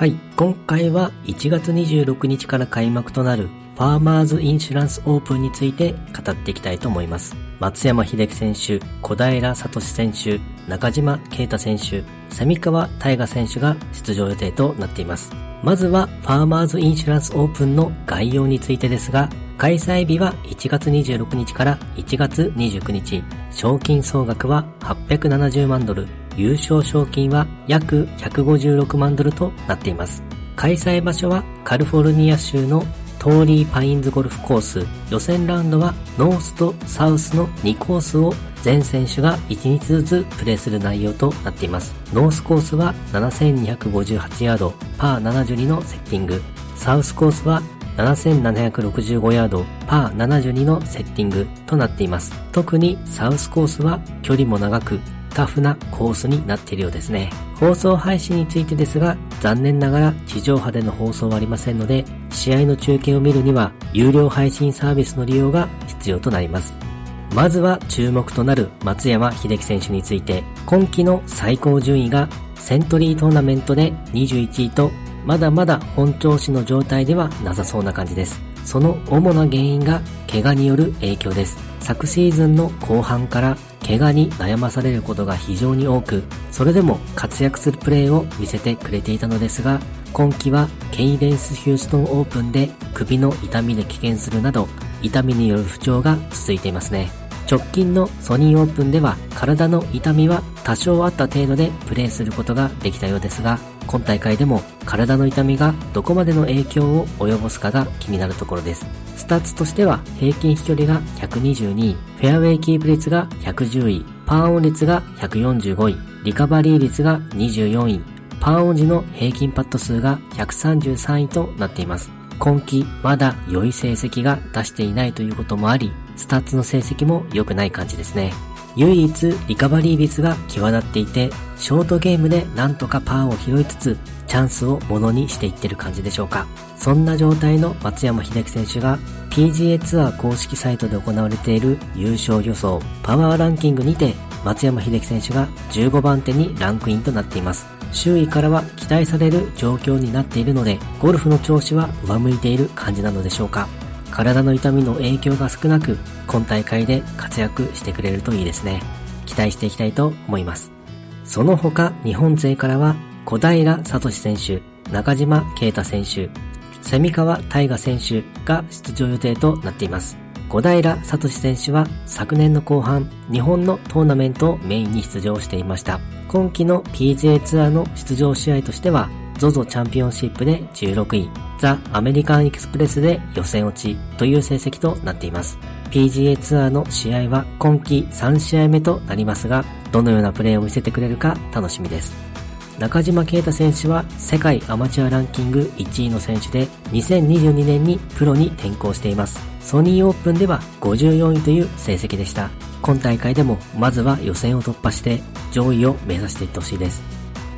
はい、今回は1月26日から開幕となるファーマーズインシュランスオープンについて語っていきたいと思います。松山秀樹選手、小平聡選手、中島啓太選手、蝉川大河選手が出場予定となっています。まずはファーマーズインシュランスオープンの概要についてですが、開催日は1月26日から1月29日、賞金総額は870万ドル、優勝賞金は約156万ドルとなっています。開催場所はカリフォルニア州のトーリーパインズゴルフコース予選ラウンドはノースとサウスの2コースを全選手が1日ずつプレーする内容となっています。ノースコースは7258ヤード、パー72のセッティング。サウスコースは7765ヤード、パー72のセッティングとなっています。特にサウスコースは距離も長く、タフなコースになっているようですね。放送配信についてですが、残念ながら地上波での放送はありませんので、試合の中継を見るには、有料配信サービスの利用が必要となります。まずは注目となる松山秀樹選手について、今季の最高順位がセントリートーナメントで21位と、まだまだ本調子の状態ではなさそうな感じです。その主な原因が怪我による影響です。昨シーズンの後半から怪我に悩まされることが非常に多く、それでも活躍するプレーを見せてくれていたのですが、今季はケイデンス・ヒューストンオープンで首の痛みで棄権するなど、痛みによる不調が続いていますね。直近のソニーオープンでは体の痛みは多少あった程度でプレーすることができたようですが、今大会でも体の痛みがどこまでの影響を及ぼすかが気になるところです。スタッツとしては平均飛距離が122位、フェアウェイキープ率が110位、パーオン率が145位、リカバリー率が24位、パーオン時の平均パット数が133位となっています。今季まだ良い成績が出していないということもあり、スタッツの成績も良くない感じですね。唯一リカバリー率が際立っていて、ショートゲームでなんとかパーを拾いつつ、チャンスをものにしていってる感じでしょうか。そんな状態の松山秀樹選手が PGA ツアー公式サイトで行われている優勝予想パワーランキングにて松山秀樹選手が15番手にランクインとなっています。周囲からは期待される状況になっているので、ゴルフの調子は上向いている感じなのでしょうか。体の痛みの影響が少なく、今大会で活躍してくれるといいですね。期待していきたいと思います。その他、日本勢からは、小平聡選手、中島啓太選手、蝉川大河選手が出場予定となっています。小平聡選手は昨年の後半、日本のトーナメントをメインに出場していました。今季の PGA ツアーの出場試合としては、ZOZO チャンピオンシップで16位、ザ・アメリカンエクスプレスで予選落ちという成績となっています。PGA ツアーの試合は今季3試合目となりますが、どのようなプレーを見せてくれるか楽しみです。中島啓太選手は世界アマチュアランキング1位の選手で2022年にプロに転向しています。ソニーオープンでは54位という成績でした。今大会でもまずは予選を突破して上位を目指していってほしいです。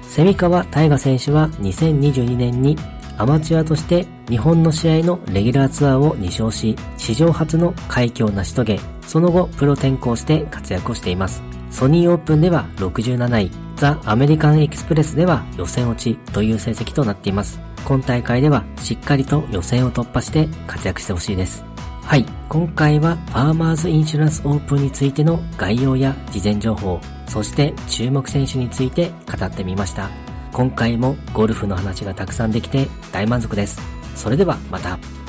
蝉川大河選手は2022年にアマチュアとして日本の試合のレギュラーツアーを2勝し、史上初の快挙を成し遂げ、その後プロ転向して活躍をしています。ソニーオープンでは67位、ザ・アメリカンエキスプレスでは予選落ちという成績となっています。今大会ではしっかりと予選を突破して活躍してほしいです。はい、今回はファーマーズインシュランスオープンについての概要や事前情報、そして注目選手について語ってみました。今回もゴルフの話がたくさんできて大満足です。それではまた。